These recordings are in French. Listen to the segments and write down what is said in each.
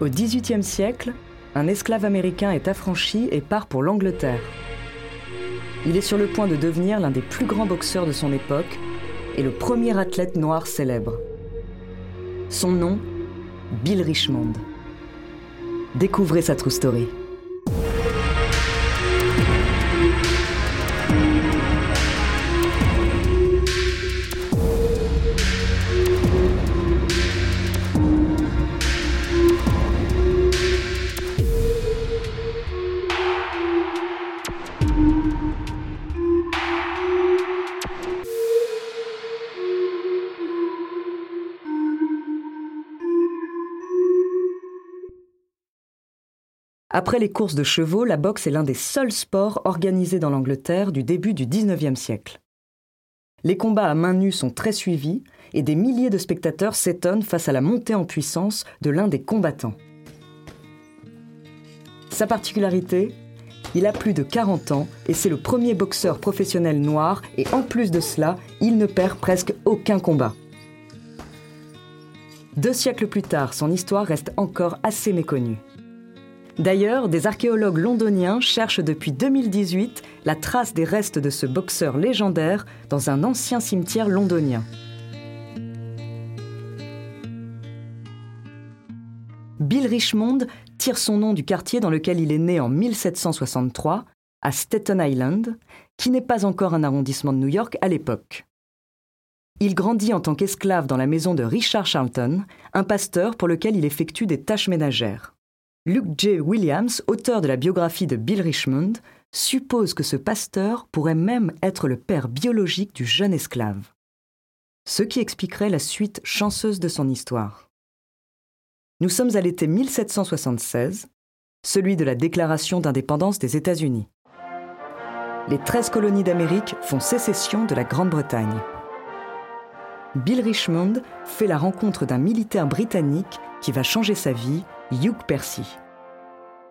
Au XVIIIe siècle, un esclave américain est affranchi et part pour l'Angleterre. Il est sur le point de devenir l'un des plus grands boxeurs de son époque et le premier athlète noir célèbre. Son nom, Bill Richmond. Découvrez sa true story. Après les courses de chevaux, la boxe est l'un des seuls sports organisés dans l'Angleterre du début du XIXe siècle. Les combats à main nue sont très suivis et des milliers de spectateurs s'étonnent face à la montée en puissance de l'un des combattants. Sa particularité Il a plus de 40 ans et c'est le premier boxeur professionnel noir et en plus de cela, il ne perd presque aucun combat. Deux siècles plus tard, son histoire reste encore assez méconnue. D'ailleurs, des archéologues londoniens cherchent depuis 2018 la trace des restes de ce boxeur légendaire dans un ancien cimetière londonien. Bill Richmond tire son nom du quartier dans lequel il est né en 1763, à Staten Island, qui n'est pas encore un arrondissement de New York à l'époque. Il grandit en tant qu'esclave dans la maison de Richard Charlton, un pasteur pour lequel il effectue des tâches ménagères. Luke J. Williams, auteur de la biographie de Bill Richmond, suppose que ce pasteur pourrait même être le père biologique du jeune esclave. Ce qui expliquerait la suite chanceuse de son histoire. Nous sommes à l'été 1776, celui de la déclaration d'indépendance des États-Unis. Les 13 colonies d'Amérique font sécession de la Grande-Bretagne. Bill Richmond fait la rencontre d'un militaire britannique qui va changer sa vie Hugh Percy.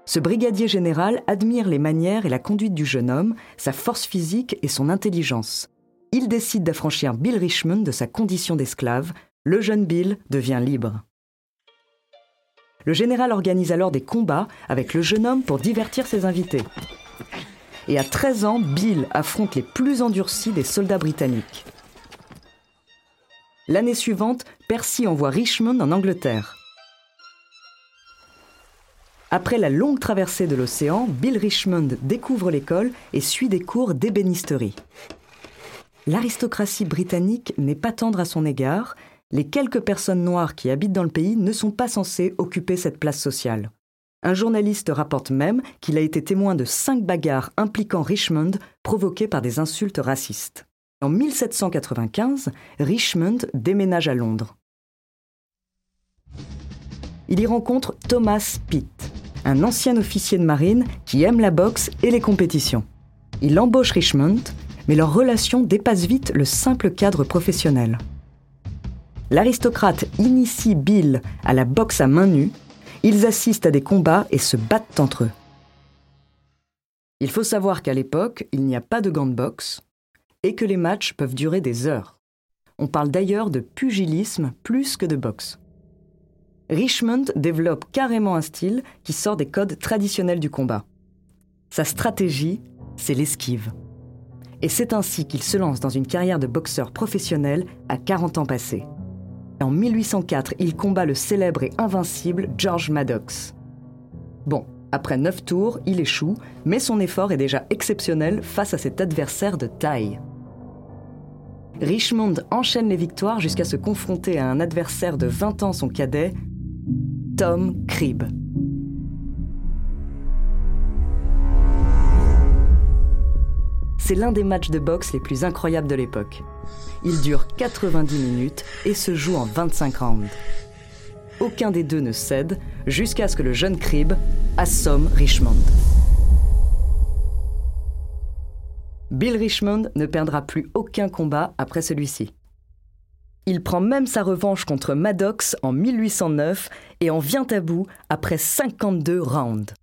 Ce brigadier général admire les manières et la conduite du jeune homme, sa force physique et son intelligence. Il décide d'affranchir Bill Richmond de sa condition d'esclave. Le jeune Bill devient libre. Le général organise alors des combats avec le jeune homme pour divertir ses invités. Et à 13 ans, Bill affronte les plus endurcis des soldats britanniques. L'année suivante, Percy envoie Richmond en Angleterre. Après la longue traversée de l'océan, Bill Richmond découvre l'école et suit des cours d'ébénisterie. L'aristocratie britannique n'est pas tendre à son égard, les quelques personnes noires qui habitent dans le pays ne sont pas censées occuper cette place sociale. Un journaliste rapporte même qu'il a été témoin de cinq bagarres impliquant Richmond provoquées par des insultes racistes. En 1795, Richmond déménage à Londres. Il y rencontre Thomas Pitt, un ancien officier de marine qui aime la boxe et les compétitions. Il embauche Richmond, mais leur relation dépasse vite le simple cadre professionnel. L'aristocrate initie Bill à la boxe à main nue, ils assistent à des combats et se battent entre eux. Il faut savoir qu'à l'époque, il n'y a pas de gants de boxe et que les matchs peuvent durer des heures. On parle d'ailleurs de pugilisme plus que de boxe. Richmond développe carrément un style qui sort des codes traditionnels du combat. Sa stratégie, c'est l'esquive. Et c'est ainsi qu'il se lance dans une carrière de boxeur professionnel à 40 ans passés. En 1804, il combat le célèbre et invincible George Maddox. Bon, après 9 tours, il échoue, mais son effort est déjà exceptionnel face à cet adversaire de taille. Richmond enchaîne les victoires jusqu'à se confronter à un adversaire de 20 ans son cadet, Tom Cribb. C'est l'un des matchs de boxe les plus incroyables de l'époque. Il dure 90 minutes et se joue en 25 rounds. Aucun des deux ne cède jusqu'à ce que le jeune Cribb assomme Richmond. Bill Richmond ne perdra plus aucun combat après celui-ci. Il prend même sa revanche contre Maddox en 1809 et en vient à bout après 52 rounds.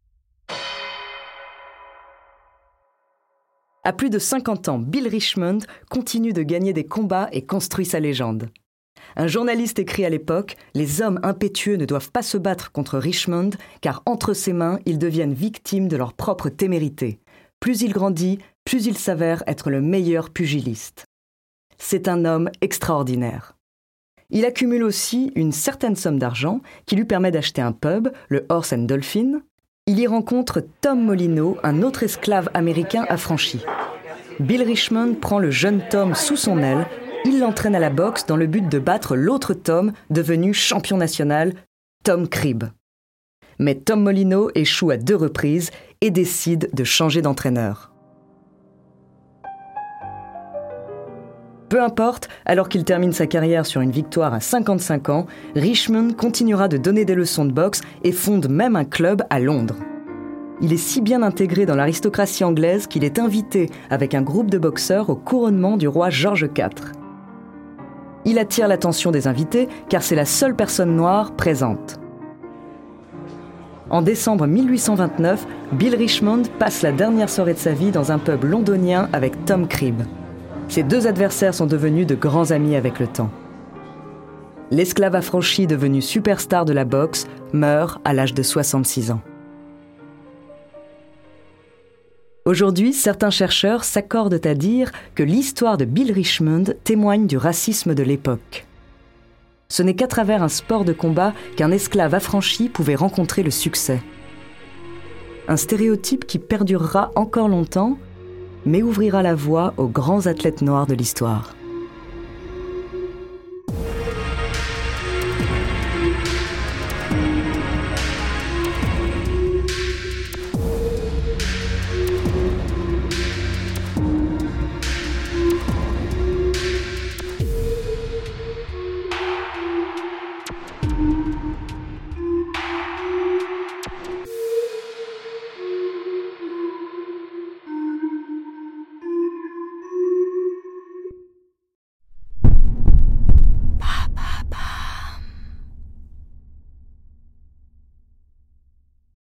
À plus de 50 ans, Bill Richmond continue de gagner des combats et construit sa légende. Un journaliste écrit à l'époque Les hommes impétueux ne doivent pas se battre contre Richmond, car entre ses mains, ils deviennent victimes de leur propre témérité. Plus il grandit, plus il s'avère être le meilleur pugiliste. C'est un homme extraordinaire. Il accumule aussi une certaine somme d'argent qui lui permet d'acheter un pub, le Horse and Dolphin. Il y rencontre Tom Molino, un autre esclave américain affranchi. Bill Richmond prend le jeune Tom sous son aile, il l'entraîne à la boxe dans le but de battre l'autre Tom devenu champion national, Tom Cribb. Mais Tom Molino échoue à deux reprises et décide de changer d'entraîneur. Peu importe, alors qu'il termine sa carrière sur une victoire à 55 ans, Richmond continuera de donner des leçons de boxe et fonde même un club à Londres. Il est si bien intégré dans l'aristocratie anglaise qu'il est invité avec un groupe de boxeurs au couronnement du roi George IV. Il attire l'attention des invités car c'est la seule personne noire présente. En décembre 1829, Bill Richmond passe la dernière soirée de sa vie dans un pub londonien avec Tom Cribb. Ces deux adversaires sont devenus de grands amis avec le temps. L'esclave affranchi devenu superstar de la boxe meurt à l'âge de 66 ans. Aujourd'hui, certains chercheurs s'accordent à dire que l'histoire de Bill Richmond témoigne du racisme de l'époque. Ce n'est qu'à travers un sport de combat qu'un esclave affranchi pouvait rencontrer le succès. Un stéréotype qui perdurera encore longtemps mais ouvrira la voie aux grands athlètes noirs de l'histoire.